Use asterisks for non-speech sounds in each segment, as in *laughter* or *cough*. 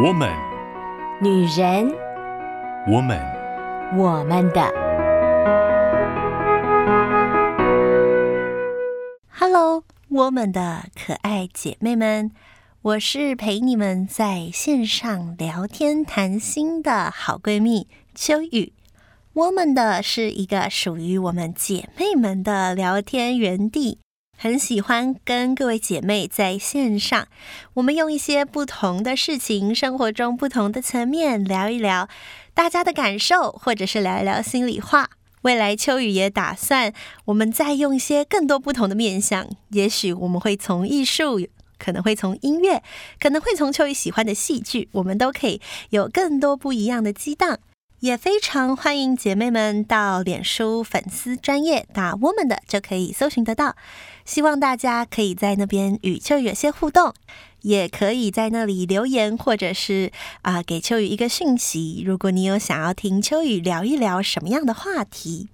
我们，女人，我们，我们的。Hello，我们的可爱姐妹们，我是陪你们在线上聊天谈心的好闺蜜秋雨。我们的是一个属于我们姐妹们的聊天园地。很喜欢跟各位姐妹在线上，我们用一些不同的事情，生活中不同的层面聊一聊大家的感受，或者是聊一聊心里话。未来秋雨也打算，我们再用一些更多不同的面向，也许我们会从艺术，可能会从音乐，可能会从秋雨喜欢的戏剧，我们都可以有更多不一样的激荡。也非常欢迎姐妹们到脸书粉丝专页打我们的就可以搜寻得到。希望大家可以在那边与秋雨有些互动，也可以在那里留言，或者是啊、给秋雨一个讯息。如果你有想要听秋雨聊一聊什么样的话题，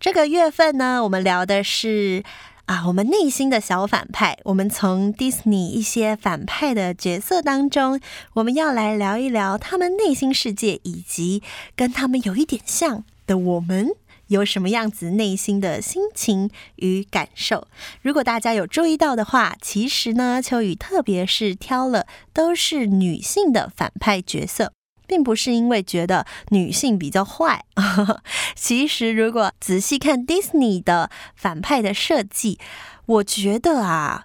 这个月份呢，我们聊的是。啊，我们内心的小反派，我们从迪士尼一些反派的角色当中，我们要来聊一聊他们内心世界，以及跟他们有一点像的我们有什么样子内心的心情与感受。如果大家有注意到的话，其实呢，秋雨特别是挑了都是女性的反派角色。并不是因为觉得女性比较坏，*laughs* 其实如果仔细看 Disney 的反派的设计，我觉得啊，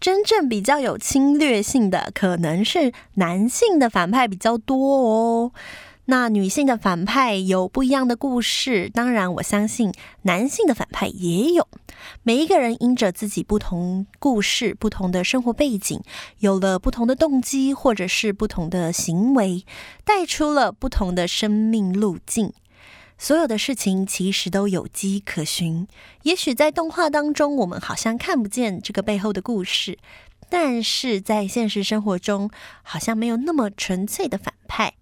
真正比较有侵略性的可能是男性的反派比较多哦。那女性的反派有不一样的故事，当然我相信男性的反派也有。每一个人因着自己不同故事、不同的生活背景，有了不同的动机，或者是不同的行为，带出了不同的生命路径。所有的事情其实都有迹可循。也许在动画当中，我们好像看不见这个背后的故事，但是在现实生活中，好像没有那么纯粹的反派。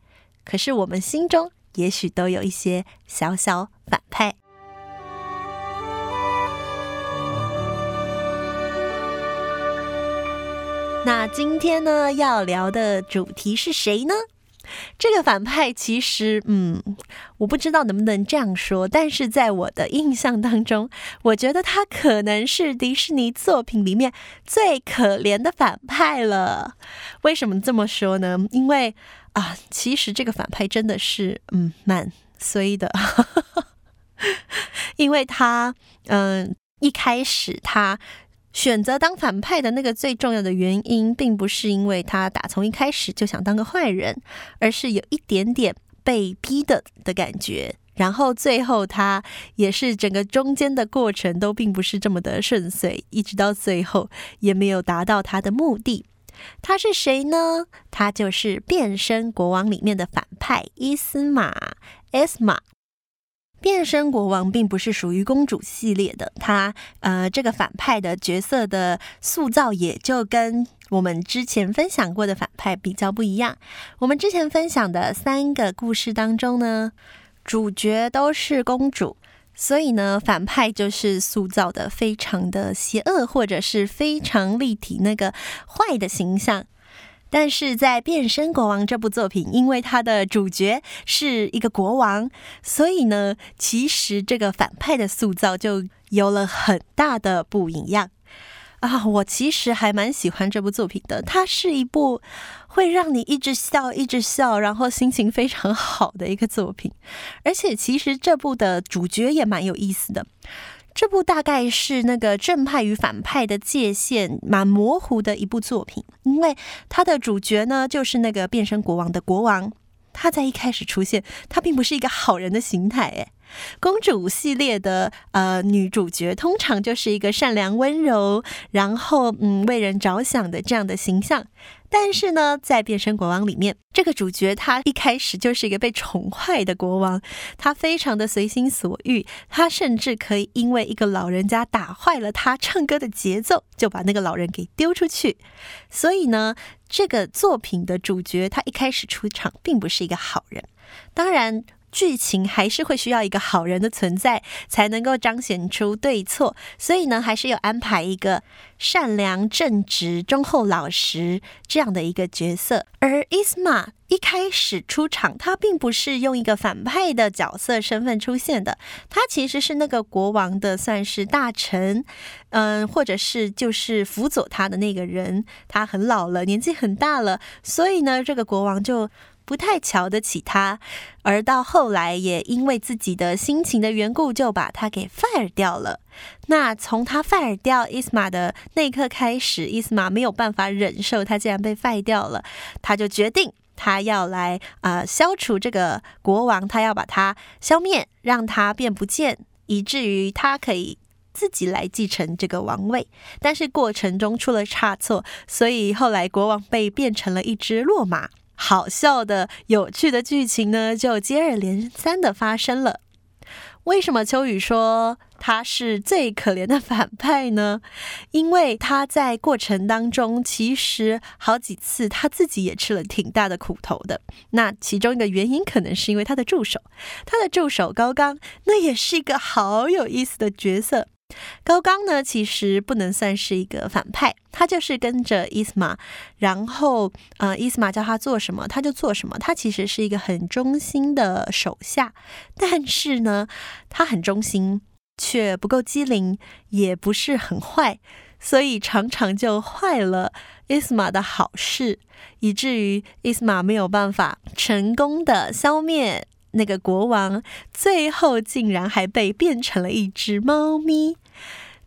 可是我们心中也许都有一些小小反派。那今天呢，要聊的主题是谁呢？这个反派其实，嗯，我不知道能不能这样说，但是在我的印象当中，我觉得他可能是迪士尼作品里面最可怜的反派了。为什么这么说呢？因为啊，其实这个反派真的是，嗯，蛮衰的，*laughs* 因为他，嗯，一开始他。选择当反派的那个最重要的原因，并不是因为他打从一开始就想当个坏人，而是有一点点被逼的的感觉。然后最后他也是整个中间的过程都并不是这么的顺遂，一直到最后也没有达到他的目的。他是谁呢？他就是《变身国王》里面的反派伊斯玛 Esma。变身国王并不是属于公主系列的，他呃，这个反派的角色的塑造也就跟我们之前分享过的反派比较不一样。我们之前分享的三个故事当中呢，主角都是公主，所以呢，反派就是塑造的非常的邪恶，或者是非常立体那个坏的形象。但是在《变身国王》这部作品，因为他的主角是一个国王，所以呢，其实这个反派的塑造就有了很大的不一样啊！我其实还蛮喜欢这部作品的，它是一部会让你一直笑、一直笑，然后心情非常好的一个作品。而且，其实这部的主角也蛮有意思的。这部大概是那个正派与反派的界限蛮模糊的一部作品，因为它的主角呢，就是那个变身国王的国王，他在一开始出现，他并不是一个好人的形态，诶。公主系列的呃女主角通常就是一个善良温柔，然后嗯为人着想的这样的形象。但是呢，在变身国王里面，这个主角他一开始就是一个被宠坏的国王，他非常的随心所欲，他甚至可以因为一个老人家打坏了他唱歌的节奏，就把那个老人给丢出去。所以呢，这个作品的主角他一开始出场并不是一个好人。当然。剧情还是会需要一个好人的存在，才能够彰显出对错。所以呢，还是有安排一个善良、正直、忠厚、老实这样的一个角色。而伊斯玛一开始出场，他并不是用一个反派的角色身份出现的，他其实是那个国王的算是大臣，嗯，或者是就是辅佐他的那个人。他很老了，年纪很大了，所以呢，这个国王就。不太瞧得起他，而到后来也因为自己的心情的缘故，就把他给 fire 掉了。那从他 fire 掉伊斯玛的那一刻开始，伊斯玛没有办法忍受他竟然被 fire 掉了，他就决定他要来啊、消除这个国王，他要把他消灭，让他变不见，以至于他可以自己来继承这个王位。但是过程中出了差错，所以后来国王被变成了一只骆马。好笑的、有趣的剧情呢，就接二连三的发生了。为什么秋雨说他是最可怜的反派呢？因为他在过程当中，其实好几次他自己也吃了挺大的苦头的。那其中一个原因，可能是因为他的助手，他的助手高刚，那也是一个好有意思的角色。高刚呢，其实不能算是一个反派，他就是跟着伊斯玛，然后呃，伊斯玛叫他做什么，他就做什么。他其实是一个很忠心的手下，但是呢，他很忠心，却不够机灵，也不是很坏，所以常常就坏了伊斯玛的好事，以至于伊斯玛没有办法成功的消灭。那个国王最后竟然还被变成了一只猫咪，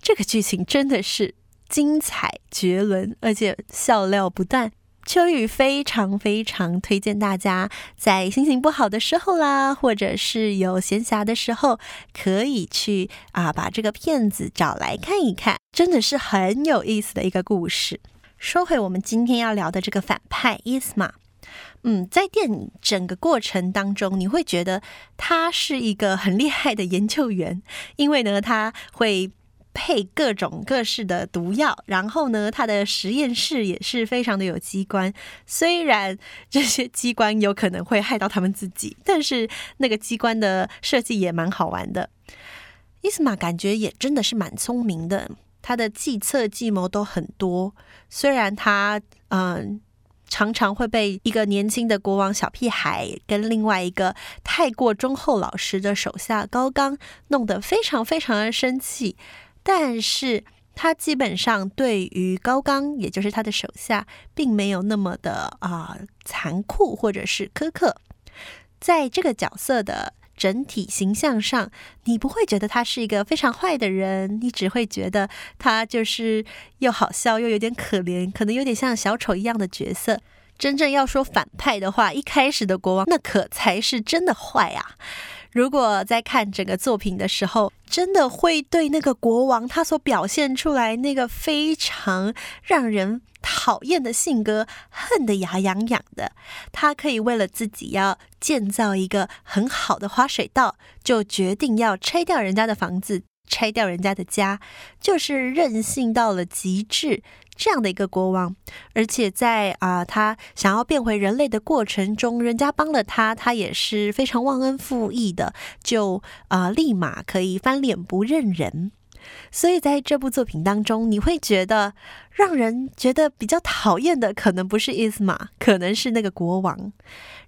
这个剧情真的是精彩绝伦，而且笑料不断。秋雨非常非常推荐大家在心情不好的时候啦，或者是有闲暇的时候，可以去啊把这个片子找来看一看，真的是很有意思的一个故事。说回我们今天要聊的这个反派伊斯玛。嗯，在电影整个过程当中，你会觉得他是一个很厉害的研究员，因为呢，他会配各种各式的毒药，然后呢，他的实验室也是非常的有机关。虽然这些机关有可能会害到他们自己，但是那个机关的设计也蛮好玩的。伊斯玛感觉也真的是蛮聪明的，他的计策计谋都很多。虽然他嗯。常常会被一个年轻的国王小屁孩跟另外一个太过忠厚老实的手下高刚弄得非常非常的生气，但是他基本上对于高刚，也就是他的手下，并没有那么的啊、残酷或者是苛刻，在这个角色的。整体形象上，你不会觉得他是一个非常坏的人，你只会觉得他就是又好笑又有点可怜，可能有点像小丑一样的角色。真正要说反派的话，一开始的国王那可才是真的坏啊！如果在看整个作品的时候，真的会对那个国王他所表现出来那个非常让人讨厌的性格，恨得牙痒痒的。他可以为了自己要建造一个很好的滑水道，就决定要拆掉人家的房子，拆掉人家的家，就是任性到了极致。这样的一个国王，而且在啊、他想要变回人类的过程中，人家帮了他，他也是非常忘恩负义的，就啊、立马可以翻脸不认人。所以在这部作品当中，你会觉得让人觉得比较讨厌的，可能不是伊斯玛，可能是那个国王。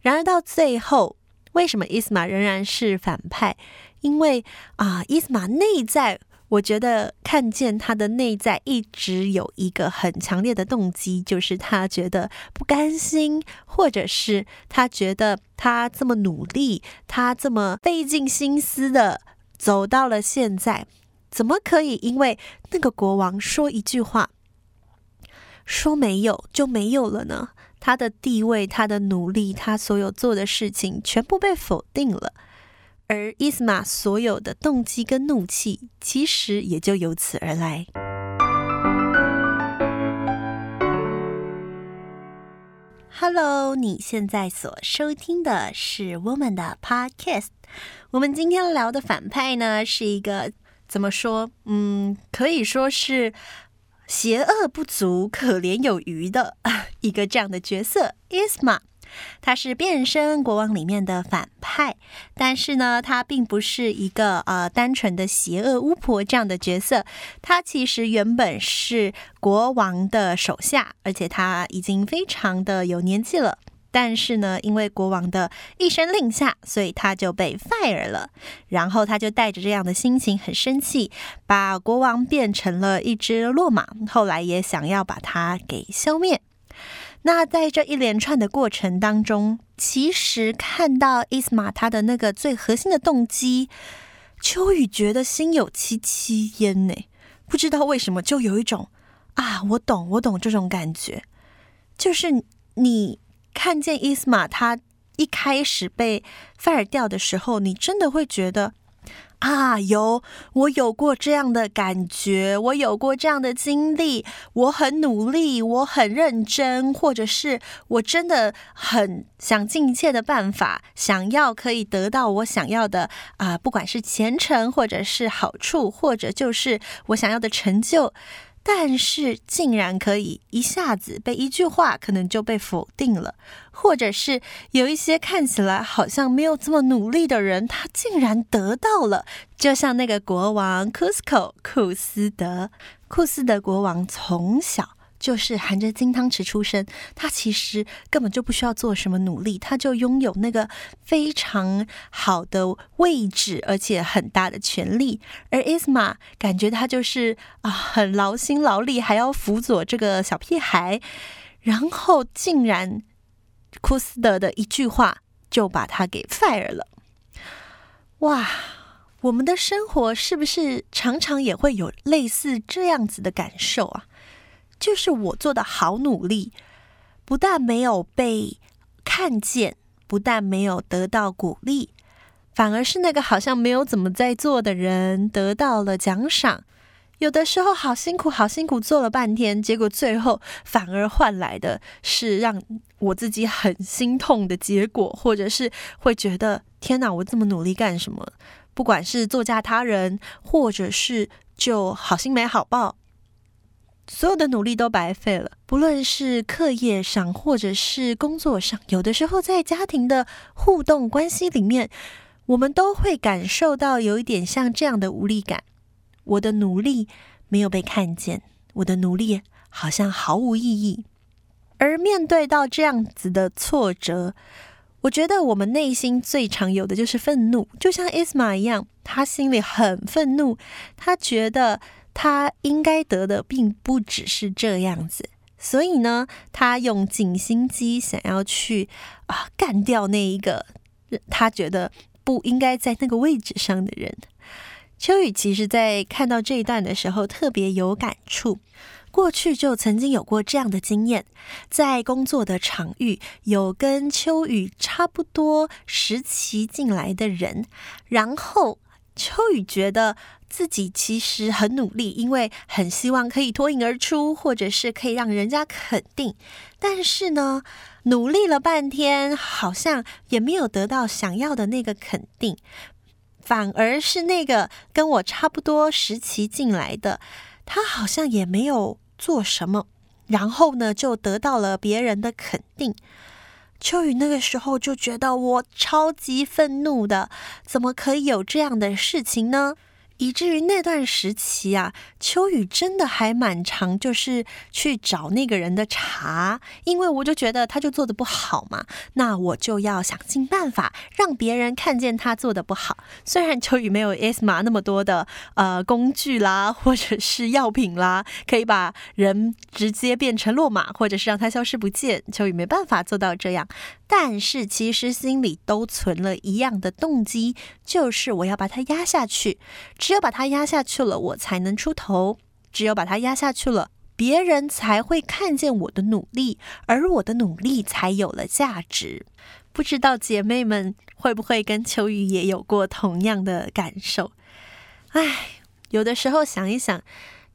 然而到最后，为什么伊斯玛仍然是反派？因为啊、伊斯玛内在。我觉得看见他的内在一直有一个很强烈的动机，就是他觉得不甘心，或者是他觉得他这么努力，他这么费尽心思的走到了现在，怎么可以因为那个国王说一句话，说没有就没有了呢？他的地位、他的努力、他所有做的事情，全部被否定了。而伊斯玛所有的动机跟怒气，其实也就由此而来。Hello，你现在所收听的是我们的 Podcast。我们今天聊的反派呢，是一个怎么说？嗯，可以说是邪恶不足、可怜有余的一个这样的角色—— Isma，。他是变身国王里面的反派，但是呢，他并不是一个呃单纯的邪恶巫婆这样的角色，他其实原本是国王的手下，而且他已经非常的有年纪了。但是呢，因为国王的一声令下，所以他就被 fire 了。然后他就带着这样的心情，很生气，把国王变成了一只落马。后来也想要把他给消灭。那在这一连串的过程当中，其实看到伊斯玛他的那个最核心的动机，秋雨觉得心有戚戚焉呢。不知道为什么，就有一种啊，我懂，我懂这种感觉，就是你。看见伊斯玛他一开始被 fire 掉的时候，你真的会觉得啊，有我有过这样的感觉，我有过这样的经历，我很努力，我很认真，或者是我真的很想尽一切的办法，想要可以得到我想要的啊、不管是前程，或者是好处，或者就是我想要的成就。但是竟然可以一下子被一句话可能就被否定了，或者是有一些看起来好像没有这么努力的人，他竟然得到了，就像那个国王库斯科库斯德，库斯德国王从小。就是含着金汤匙出生，他其实根本就不需要做什么努力，他就拥有那个非常好的位置，而且很大的权力。而 Isma 感觉他就是啊，很劳心劳力，还要辅佐这个小屁孩，然后竟然库斯德的一句话就把他给 fire 了。哇，我们的生活是不是常常也会有类似这样子的感受啊？就是我做的好努力，不但没有被看见，不但没有得到鼓励，反而是那个好像没有怎么在做的人得到了奖赏。有的时候好辛苦，好辛苦做了半天，结果最后反而换来的是让我自己很心痛的结果，或者是会觉得天哪，我这么努力干什么？不管是作嫁他人，或者是就好心没好报。所有的努力都白费了，不论是课业上，或者是工作上，有的时候在家庭的互动关系里面，我们都会感受到有一点像这样的无力感。我的努力没有被看见，我的努力好像毫无意义。而面对到这样子的挫折，我觉得我们内心最常有的就是愤怒，就像伊斯玛一样，他心里很愤怒，他觉得。他应该得的并不只是这样子，所以呢，他用尽心机想要去啊干掉那一个他觉得不应该在那个位置上的人。秋雨其实在看到这一段的时候特别有感触，过去就曾经有过这样的经验，在工作的场域有跟秋雨差不多时期进来的人，然后秋雨觉得。自己其实很努力，因为很希望可以脱颖而出，或者是可以让人家肯定。但是呢，努力了半天，好像也没有得到想要的那个肯定，反而是那个跟我差不多时期进来的，他好像也没有做什么，然后呢，就得到了别人的肯定。秋雨那个时候就觉得我超级愤怒的，怎么可以有这样的事情呢？以至于那段时期啊，秋雨真的还蛮常，就是去找那个人的茬，因为我就觉得他就做的不好嘛，那我就要想尽办法让别人看见他做的不好。虽然秋雨没有 Esma 那么多的呃工具啦，或者是药品啦，可以把人直接变成落马，或者是让他消失不见，秋雨没办法做到这样。但是其实心里都存了一样的动机，就是我要把他压下去。只有把他压下去了，我才能出头；只有把他压下去了，别人才会看见我的努力，而我的努力才有了价值。不知道姐妹们会不会跟秋雨也有过同样的感受？唉，有的时候想一想，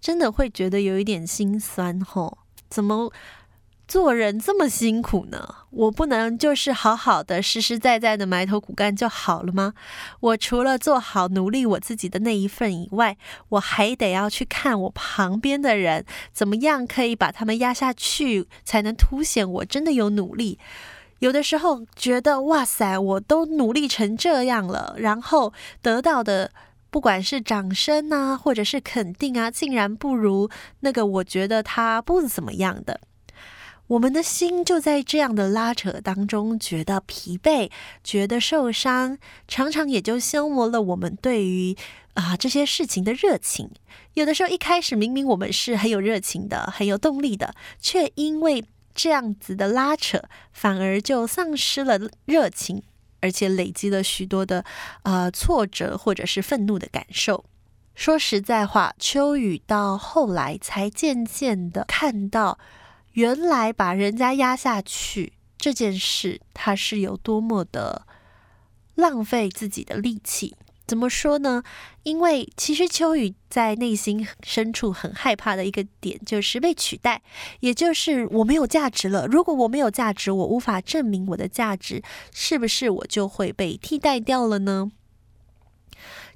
真的会觉得有一点心酸吼，怎么？做人这么辛苦呢？我不能就是好好的、实实在在的埋头苦干就好了吗？我除了做好努力我自己的那一份以外，我还得要去看我旁边的人怎么样可以把他们压下去，才能凸显我真的有努力。有的时候觉得哇塞，我都努力成这样了，然后得到的不管是掌声啊，或者是肯定啊，竟然不如那个我觉得他不怎么样的。我们的心就在这样的拉扯当中，觉得疲惫，觉得受伤，常常也就消磨了我们对于啊这些事情的热情。有的时候一开始明明我们是很有热情的，很有动力的，却因为这样子的拉扯，反而就丧失了热情，而且累积了许多的呃挫折或者是愤怒的感受。说实在话，秋雨到后来才渐渐的看到。原来把人家压下去这件事，他是有多么的浪费自己的力气。怎么说呢？因为其实秋雨在内心深处很害怕的一个点，就是被取代，也就是我没有价值了。如果我没有价值，我无法证明我的价值，是不是我就会被替代掉了呢？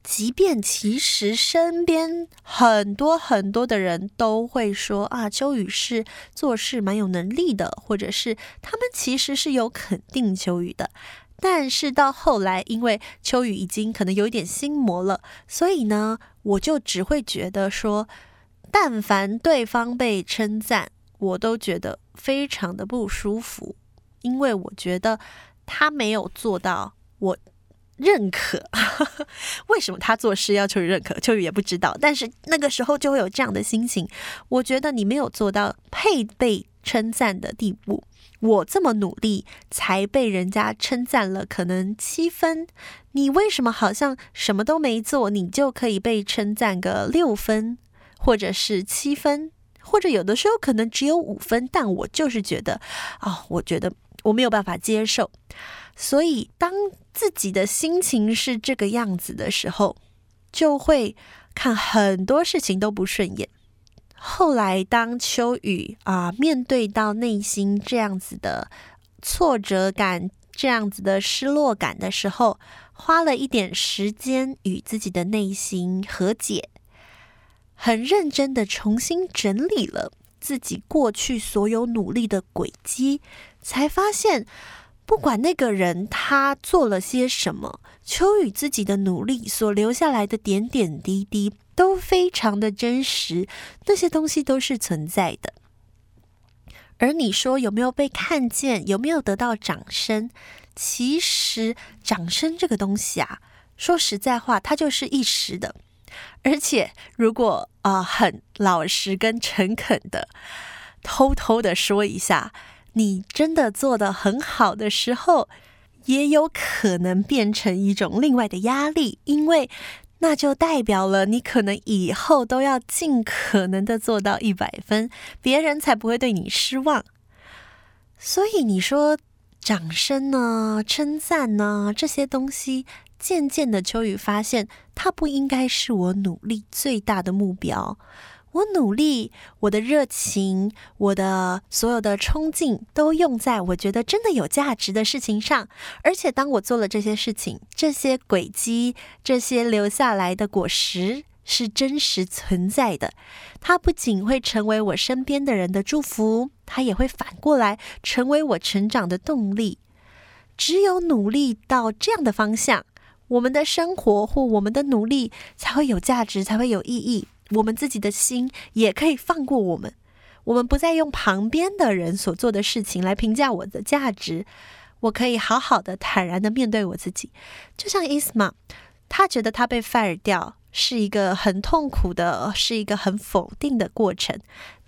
即便其实身边很多很多的人都会说啊，秋雨是做事蛮有能力的，或者是他们其实是有肯定秋雨的，但是到后来，因为秋雨已经可能有一点心魔了，所以呢，我就只会觉得说，但凡对方被称赞，我都觉得非常的不舒服，因为我觉得他没有做到我。认可，*laughs* 为什么他做事要求认可？秋雨也不知道，但是那个时候就会有这样的心情。我觉得你没有做到配被称赞的地步，我这么努力才被人家称赞了，可能七分，你为什么好像什么都没做，你就可以被称赞个六分，或者是七分，或者有的时候可能只有五分，但我就是觉得，哦，我觉得我没有办法接受。所以，当自己的心情是这个样子的时候，就会看很多事情都不顺眼。后来，当秋雨啊面对到内心这样子的挫折感、这样子的失落感的时候，花了一点时间与自己的内心和解，很认真的重新整理了自己过去所有努力的轨迹，才发现。不管那个人他做了些什么，秋雨自己的努力所留下来的点点滴滴都非常的真实，那些东西都是存在的。而你说有没有被看见，有没有得到掌声？其实掌声这个东西啊，说实在话，它就是一时的。而且如果啊、很老实跟诚恳的，偷偷的说一下。你真的做得很好的时候，也有可能变成一种另外的压力，因为那就代表了你可能以后都要尽可能的做到一百分，别人才不会对你失望。所以你说掌声呢、称赞呢这些东西，渐渐的秋雨发现，它不应该是我努力最大的目标。我努力，我的热情，我的所有的冲劲，都用在我觉得真的有价值的事情上。而且，当我做了这些事情，这些轨迹，这些留下来的果实是真实存在的。它不仅会成为我身边的人的祝福，它也会反过来成为我成长的动力。只有努力到这样的方向，我们的生活或我们的努力才会有价值，才会有意义。我们自己的心也可以放过我们，我们不再用旁边的人所做的事情来评价我的价值，我可以好好的、坦然的面对我自己。就像伊斯玛，他觉得他被 fire 掉是一个很痛苦的，是一个很否定的过程，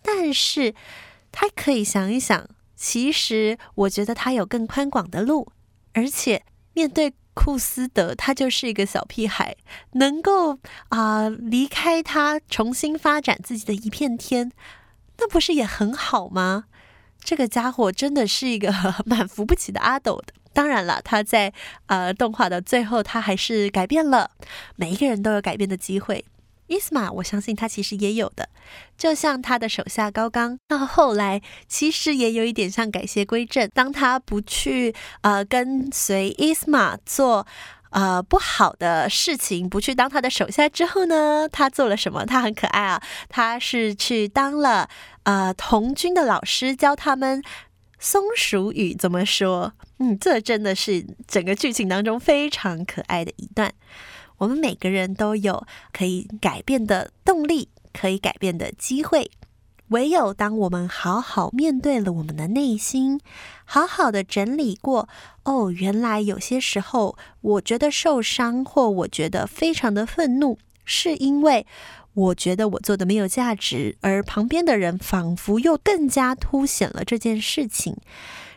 但是他可以想一想，其实我觉得他有更宽广的路，而且面对。库斯德，他就是一个小屁孩，能够啊、离开他，重新发展自己的一片天，那不是也很好吗？这个家伙真的是一个 *laughs* 蛮扶不起的阿斗。当然了，他在呃动画的最后，他还是改变了。每一个人都有改变的机会。伊斯玛，我相信他其实也有的，就像他的手下高冈，到后来其实也有一点像改邪归正。当他不去呃跟随伊斯玛做呃不好的事情，不去当他的手下之后呢，他做了什么？他很可爱啊，他是去当了呃童军的老师，教他们松鼠语怎么说？嗯，这真的是整个剧情当中非常可爱的一段。我们每个人都有可以改变的动力，可以改变的机会。唯有当我们好好面对了我们的内心，好好的整理过，哦，原来有些时候我觉得受伤，或我觉得非常的愤怒，是因为我觉得我做的没有价值，而旁边的人仿佛又更加凸显了这件事情，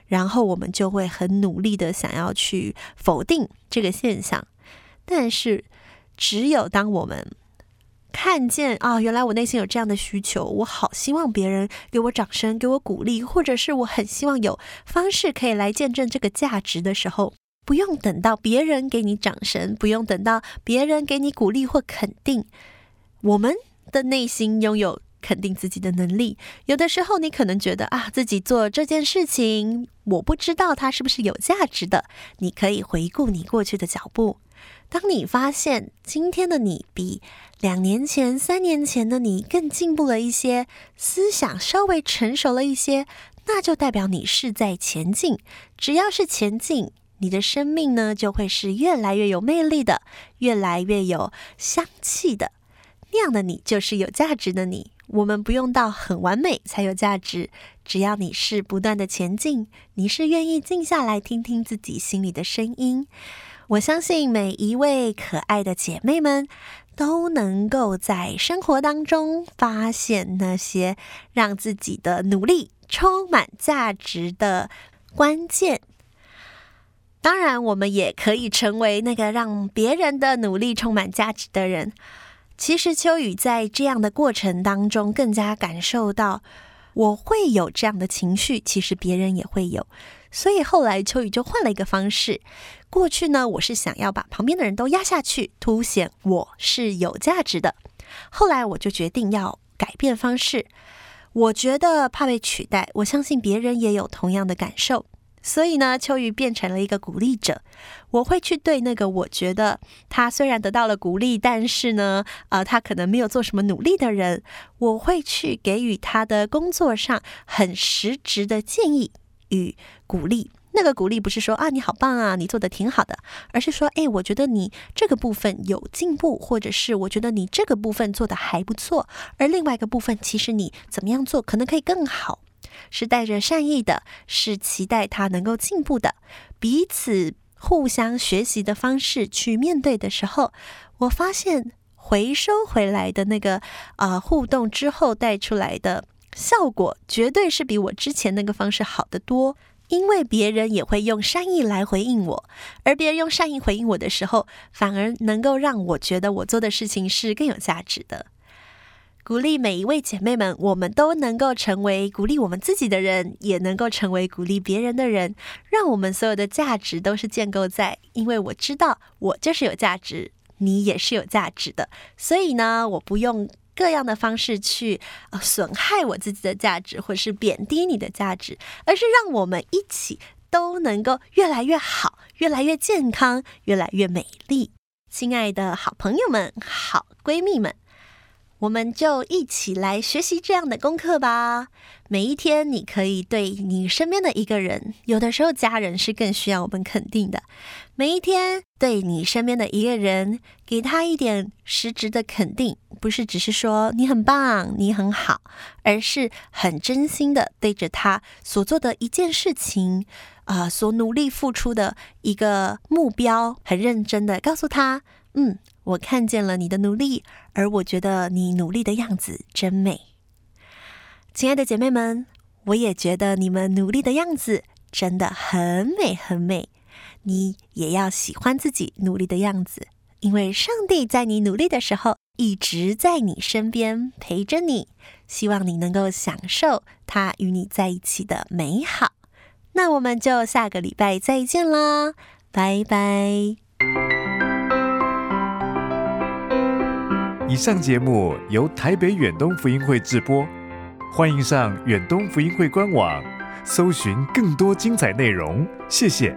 然后我们就会很努力的想要去否定这个现象，但是只有当我们看见啊，原来我内心有这样的需求，我好希望别人给我掌声，给我鼓励，或者是我很希望有方式可以来见证这个价值的时候，不用等到别人给你掌声，不用等到别人给你鼓励或肯定，我们的内心拥有肯定自己的能力。有的时候，你可能觉得啊，自己做这件事情，我不知道它是不是有价值的。你可以回顾你过去的脚步。当你发现今天的你比两年前、三年前的你更进步了一些，思想稍微成熟了一些，那就代表你是在前进。只要是前进，你的生命呢，就会是越来越有魅力的，越来越有香气的。那样的你就是有价值的你。我们不用到很完美才有价值，只要你是不断的前进，你是愿意静下来听听自己心里的声音。我相信每一位可爱的姐妹们都能够在生活当中发现那些让自己的努力充满价值的关键。当然，我们也可以成为那个让别人的努力充满价值的人。其实，秋雨在这样的过程当中更加感受到，我会有这样的情绪，其实别人也会有。所以后来秋雨就换了一个方式。过去呢，我是想要把旁边的人都压下去，凸显我是有价值的。后来我就决定要改变方式。我觉得怕被取代，我相信别人也有同样的感受。所以呢，秋雨变成了一个鼓励者。我会去对那个我觉得他虽然得到了鼓励，但是呢，呃，他可能没有做什么努力的人，我会去给予他的工作上很实质的建议与鼓励。那个鼓励不是说啊，你好棒啊，你做的挺好的，而是说，哎，我觉得你这个部分有进步，或者是我觉得你这个部分做的还不错，而另外一个部分其实你怎么样做可能可以更好，是带着善意的，是期待他能够进步的，彼此互相学习的方式去面对的时候，我发现回收回来的那个啊、互动之后带出来的效果，绝对是比我之前那个方式好得多。因为别人也会用善意来回应我，而别人用善意回应我的时候，反而能够让我觉得我做的事情是更有价值的。鼓励每一位姐妹们，我们都能够成为鼓励我们自己的人，也能够成为鼓励别人的人，让我们所有的价值都是建构在，因为我知道我就是有价值，你也是有价值的，所以呢，我不用。各样的方式去呃损害我自己的价值，或是贬低你的价值，而是让我们一起都能够越来越好，越来越健康，越来越美丽。亲爱的好朋友们，好闺蜜们。我们就一起来学习这样的功课吧。每一天，你可以对你身边的一个人，有的时候家人是更需要我们肯定的。每一天，对你身边的一个人，给他一点实质的肯定，不是只是说你很棒、你很好，而是很真心的对着他所做的一件事情，啊、所努力付出的一个目标，很认真的告诉他，嗯。我看见了你的努力，而我觉得你努力的样子真美。亲爱的姐妹们，我也觉得你们努力的样子真的很美很美。你也要喜欢自己努力的样子，因为上帝在你努力的时候一直在你身边陪着你，希望你能够享受他与你在一起的美好。那我们就下个礼拜再见啦，拜拜。以上节目由台北远东福音会制播，欢迎上远东福音会官网，搜寻更多精彩内容。谢谢。